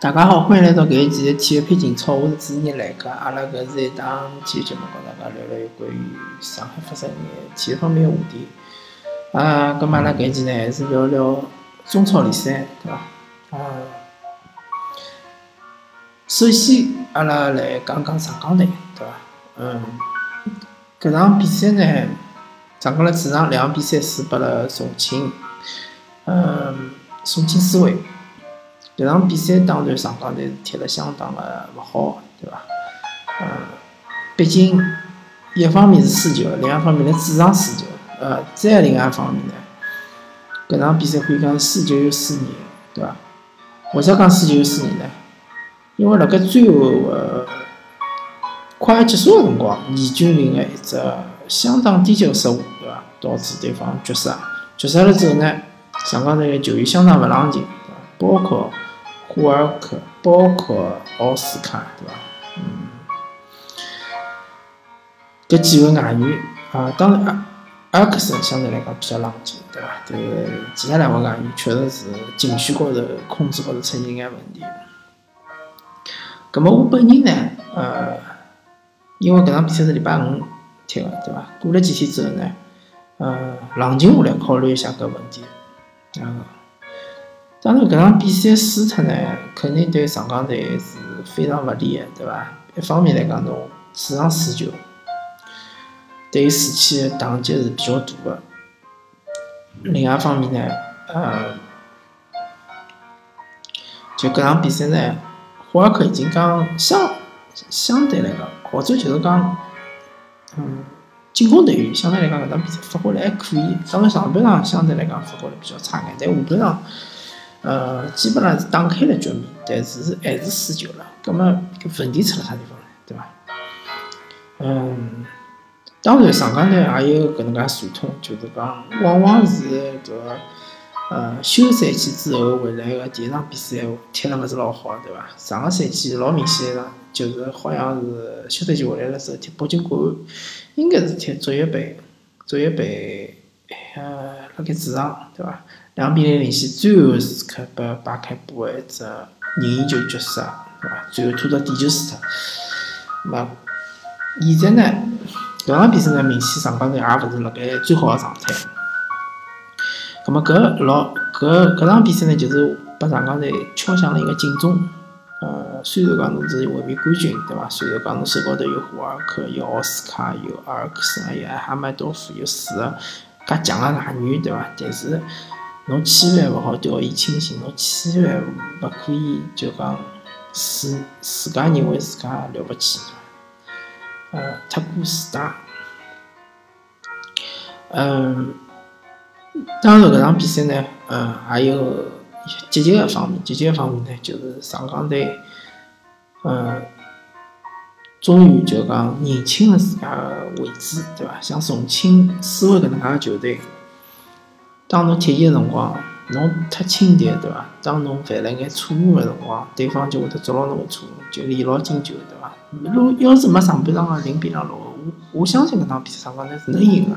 大家好，欢迎来到搿一期的体育配情操，我是主持人来客。阿拉搿是一档体育节目，跟大家聊聊有关于上海发生眼体育方面的话题。啊，咁阿拉搿一期呢，还是聊聊中超联赛，对伐？啊，首先阿拉来讲讲上港队，对伐？嗯，搿场比赛呢，上港了主场两比赛输拨了重庆，嗯，重庆斯威。搿场比赛当然上港队是踢了相当的勿好，对伐？嗯，毕竟一方面是输球，另一方面辣主场输球，呃，再另外一方面呢，搿场比赛可以讲是输球又输人，对伐？为啥讲输球又输人呢？因为辣盖最后个快要结束个辰光，严俊凌个一只相当低级个失误，对伐？导致对方绝杀。绝杀了之后呢，上港队个球员相当勿冷静，对伐？包括。霍尔克，包括奥斯卡，对伐？嗯，搿几位外援啊，当然阿阿克森相对来讲比较冷静，对伐？但是其他两位外援确实是情绪高头控制高头出现眼问题。葛末我本人呢，呃，因为搿场比赛是礼拜五踢个，对伐？过了几天之后呢，呃，冷静下来考虑一下搿问题，啊。当然，搿场比赛输脱呢，肯定对上港队是非常勿利的，对伐？一方面来讲，侬主场输球，对士气的打击是比较大的；另外一方面呢，呃，就搿场比赛呢，霍尔克已经讲相相对来讲，或者就是讲，嗯，进攻队员相对来讲搿场比赛发挥了还可以。当然上半场相对来讲发挥了比较差眼，但下半场。呃，基本上是打开了局面，但是还是输球了。葛末搿问题出了啥地方呢？对伐？嗯，当然上港呢也有搿能介传统，就是讲往往是搿呃休赛期之后回来个第一场比赛踢了勿是老好，对伐？上个赛季老明显个，就是好像是休赛期回来了时候踢北京国安，应该是踢足协杯，足协杯辣盖主场，对伐？两比零领先，最后时刻被巴开波一只任意球绝杀，对伐？最后拖到点球输脱。那现在呢？搿场比赛呢，明显上港队也勿是辣盖最好个状态。葛末搿老搿搿场比赛呢，就是拨上港队敲响了一个警钟。呃，虽然讲侬是卫冕冠军，对伐？虽然讲侬手高头有霍尔克、有奥斯卡、有阿尔克森、有艾哈迈多夫、有四个介强个外援，对伐？但是侬千万勿好掉以轻心，侬千万勿可以就讲自自家认为自家了不起，呃，太过自大。嗯，当然搿场比赛呢，嗯，还有积极个方面，积极个方面呢，就是上港队，嗯，终于就讲认清了自家个位置，对伐？像重庆斯威搿能介个球队。当侬踢伊个辰光，侬太轻敌，对伐？当侬犯了眼错误个辰光，对方就会得捉牢侬个错误，就连牢进球，对伐？如要是没上半场个零比两落后，我我相信搿场比赛上港队是能赢个。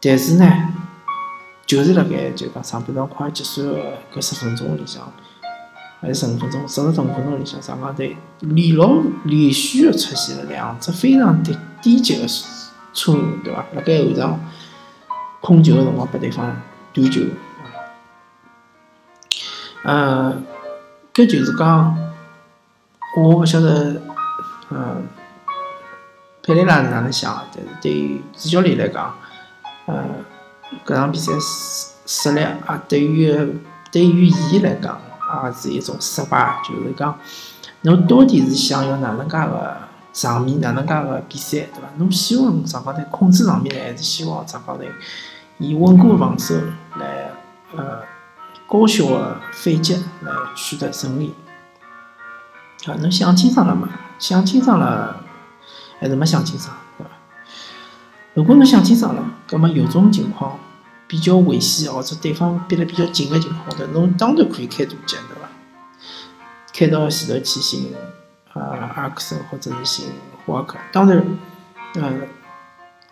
但是呢，就是辣盖就讲上半场快结束个搿十分钟里向，还是十五分钟、十十十五分钟里向，上港队连牢连续个出现了两只非常低低级个错误，对伐？辣盖后场。控球个辰光，拨对方断球，呃，搿就是讲，我勿晓得，嗯，佩雷拉是哪能想？但是对于主教练来讲，呃，搿场比赛失失利啊，对于对于伊来讲，也是一种失败。就是讲，侬到底是想要哪能介个场面，哪能介个比赛，对伐？侬希望上港队控制场面呢，还是希望上港队？以稳固防守来，呃，高效的反击来取得胜利。啊，侬想清爽了嘛？想清爽了，还是没想清爽，对伐？如果侬想清爽了，葛么有种情况比较危险，或者对方逼得比较紧的情况下头，侬当然可以开大脚，对伐？开到前头去寻啊阿克森或者是寻霍尔克。当然，呃，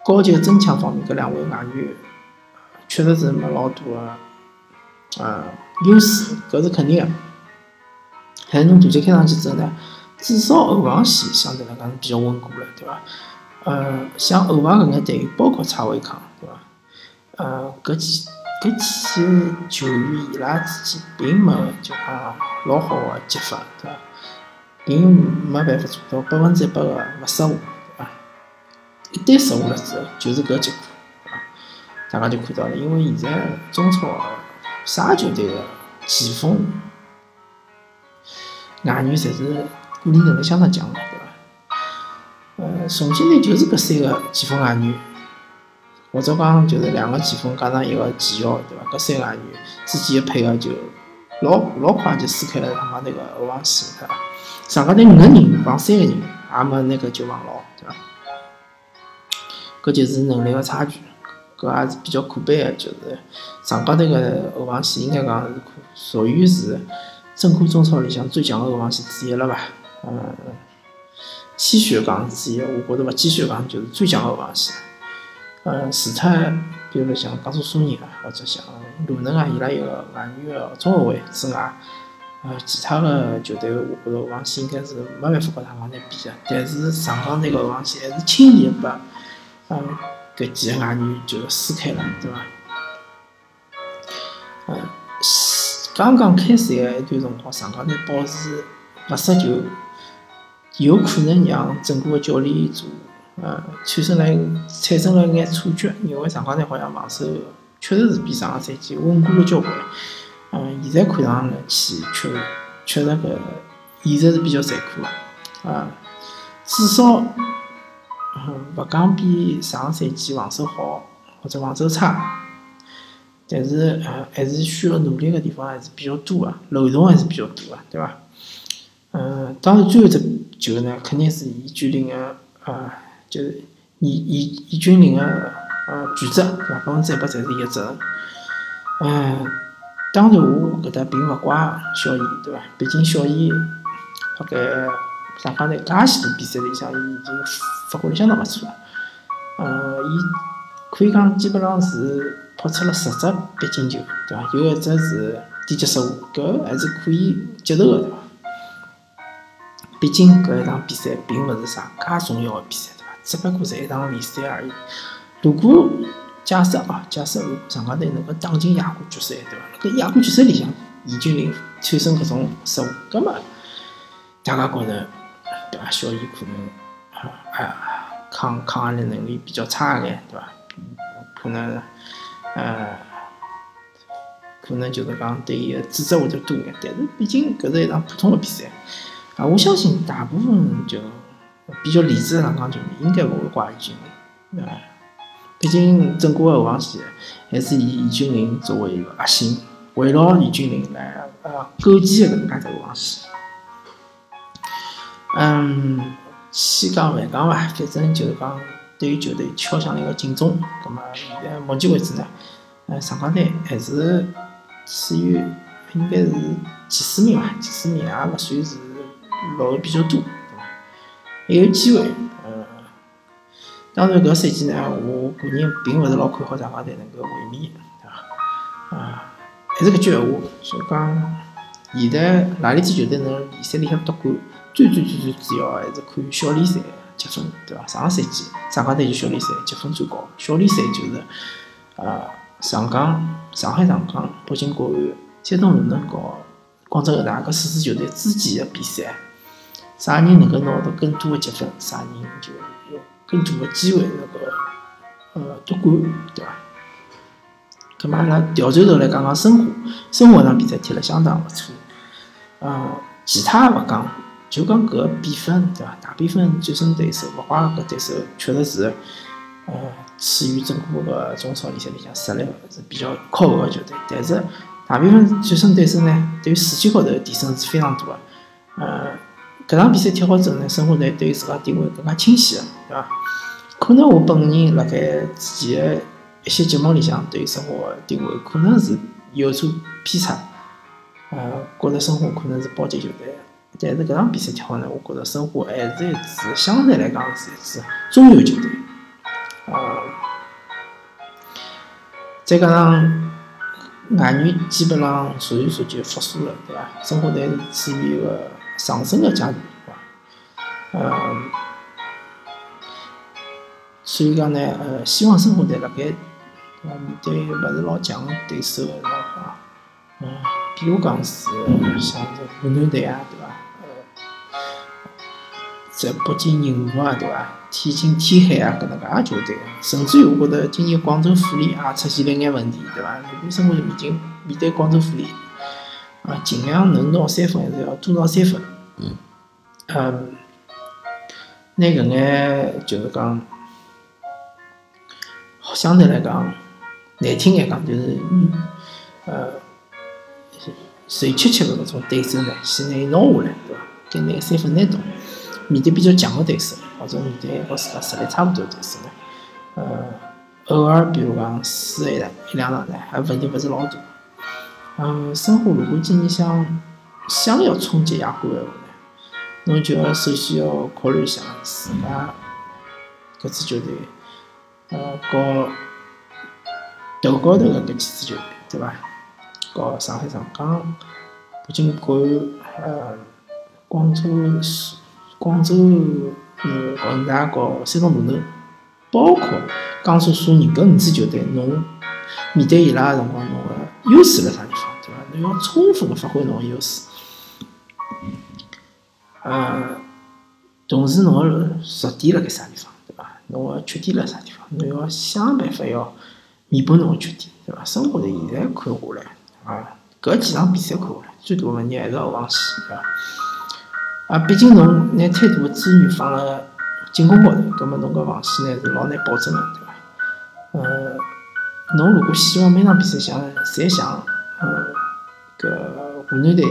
高级增强方面，搿两位外援。确实是没老大个，呃，优势，搿是肯定个。但是侬大脚开上去之后呢，至少后防线相对来讲是比较稳固了，对伐？呃，像后防搿眼队员，包括蔡伟康，呃，搿几搿几球员伊拉之间并没就讲老好个接法，对伐？并没办法做到百分之一百个勿失误，对伐？一旦失误了之后，就是搿结果，对伐？大家就看到了，因为现在中超啥球队个前锋、外援侪是个人能力相当强个，对伐？呃，重庆队就是搿三个前锋外援，或者讲就是两个前锋加上一个前腰，对伐？搿三个外援之间个配合就老老快就撕开了他妈那个后防线，对伐？上港队五个人防三个人，也没那个就防牢，对伐？搿就是能力个差距，搿也是比较可悲个，就是上港队个后防线应该讲是属于是整个中超里向最强个后防线之一了吧？嗯。谦虚讲之一，我觉着勿谦虚讲就是最强个后防线。呃，除脱比如像江苏苏宁啊，或者像鲁能啊，伊拉有个外援个中后卫之外，呃，其他个球队我觉着后防线应该是没办法和上港队比个。但是上港队个后防线还是轻易把呃搿几个外援就撕开了，对伐？呃，刚刚开赛个一段辰光，上港队保持勿失球。有可能让整个教练组，呃，产生了产生了眼错觉，因为上港队好像防守确实是比上个赛季稳固了交关。嗯，现在看上去确确实搿现实是比较残酷个，啊，至少，嗯，勿讲比上个赛季防守好或者防守差，但是呃还是需要努力个地方还是比较多个，漏洞还是比较多个，对伐？嗯，当然最后只。球呢，肯定是易军林个，呃，就是易易易军林个，呃，全责，对伐？百分之一百侪是伊个责任。嗯，当然我搿搭并勿怪小易，对伐？毕竟小易辣盖上港队介许多比赛里向，伊已经发挥相当勿错了。呃，伊可以讲基本上是扑出了十只必进球，对伐？有一只是低级失误，搿还是可以接受个，对伐？毕竟搿一场比赛并勿是啥介重要个比赛，只不过是一场联赛而已。如果假设啊，假设如果上港队能够打进亚冠决赛，对伐？搿亚冠决赛里向易建联产生搿种失误，葛末大家觉着对伐？小易可能啊抗抗压力能力比较差一点，对伐？可能呃可能就是讲对伊个指责会得多一点，但是毕竟搿是一场普通的比赛。啊，我相信大部分就比较理智的上港球迷应该勿会怪易建联，啊，毕竟整个后防线还是以易建联作为一个核心，围绕易建联来呃构建的搿能介只后防线。嗯，千讲万讲伐，反正就是讲对于球队敲响了一个警钟。葛末现在目前为止呢，呃，上港队还是处于应该是前四名伐，前四名也勿算是。落后比较多，还有机会，嗯，当然搿赛季呢，我个人并勿是老看好上港队能够卫冕，对伐？啊，还是搿句闲话，就讲现在哪里支球队能联赛里向夺冠，最最最最主要还是看小联赛积分，对伐？上个赛季上港队就小联赛积分最高，小联赛就是呃上港、上海上港、北京国安、山东鲁能和广州恒大搿四支球队之间的比赛。啥人能够拿到更多的积分，啥人就有更多的机会那个呃夺冠，对伐？咁嘛，阿拉调转头来讲讲申花，申花场比赛踢了相当勿错。呃，其他勿讲，就讲搿比分，对伐？大比分战胜对手，勿怪搿对手确实是呃处于整个个中超联赛里向实力是比较靠后个球队。但是大比分战胜对手呢，对于士气高头提升是非常大个，呃。搿场比赛踢好之后呢，申花队对于自家定位更加清晰了，对伐？可能我本人辣盖之前的一些节目里向对于申花定位可能是有所偏差，呃，觉着申花可能是保级球队。但是搿场比赛踢好呢，我觉着申花还是一支相对来讲是一支中游球队，呃，再加上外援基本上逐渐逐渐复苏了，对伐？申花队。是处于一个上升个阶段，对伐？嗯，所以讲呢，呃，希望生活队辣盖呃面对勿是老强个对手个辰光，嗯，比如讲是像是湖南队啊，对伐？呃，在北京人和啊，对伐？天津天海啊，搿能介个球队，甚至于我觉得今年广州富力也出现了眼问题，对伐？如果申花面近面对广州富力，啊，尽量能拿三分还是要多拿三分。嗯。嗯。拿搿眼就是讲，相对来讲难听点讲，就是呃，谁七七个搿种对手呢，先拿伊拿下来，对伐？跟拿三分拿到，面对比较强的对手。或者面对和自家实力差不多的对手呢，呃，偶尔比如讲输一一两场呢，还问题勿是老大。嗯，申花如果今年想想要冲击亚冠的话呢，侬就要首先要考虑一下自家搿支球队，呃，和头高头的搿几支球队，对伐？和上海上港、北京国安、呃，广州广州。嗯，恒大搞山东鲁能，包括江苏苏宁搿五支球队，侬面对伊拉个辰光，侬个优势辣啥地方，对伐？侬要充分个发挥侬个优势。呃，同时侬个弱点辣盖啥地方，对伐？侬个缺点辣啥地方？侬要想办法要弥补侬个缺点，对伐？生活在现在看下来，啊，搿几场比赛看下来，最大个问题还是后防线，对伐？啊，毕竟侬拿太多个资源放辣进攻高头，葛末侬搿防线呢是老难保证个，对伐？呃，侬如果希望每场比赛像侪像呃搿湖南队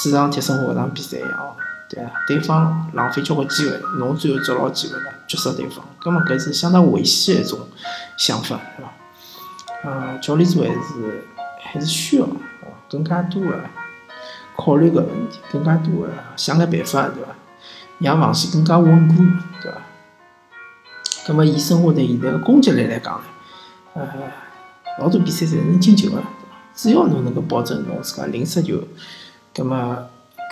主场踢申花搿场比赛一样，对伐？对方浪费交关机会，侬最后抓牢机会了，绝杀对方，葛末搿是相当危险一种想法，对伐？呃，教练组还是还是需要哦更加多个。考虑搿问题，更加多个想个办法，对伐？让防线更加稳固，对伐？葛末以申花队现在个攻击力来讲呢，老多比赛侪能进球个，只要侬能够保证侬自家零失球，葛末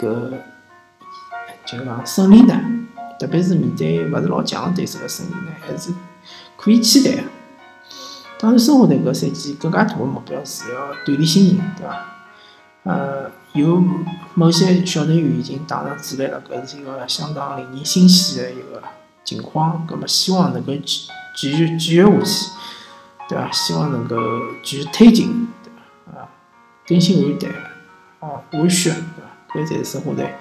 搿就讲胜利呢，特别是面对勿是老强个对手个胜利呢，还是可以期待个。当然，申花队搿赛季更加大个目标是要锻炼新人，对伐？呃，有某些小队员已经打上主力了，搿是一个相当令人欣喜的一个情况。葛末希望能够继继续继续下去，对伐？希望能够继续推进，对伐？啊，更新换代，啊，换血，对伐？搿才是生活在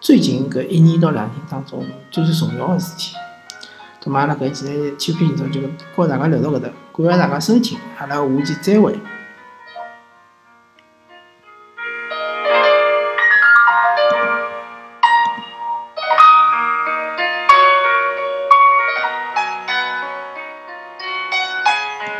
最近搿一年到两年当中最最重要的事体。葛末阿拉搿期天，天平就就告大家聊到搿搭，感谢大家收听，阿拉下期再会。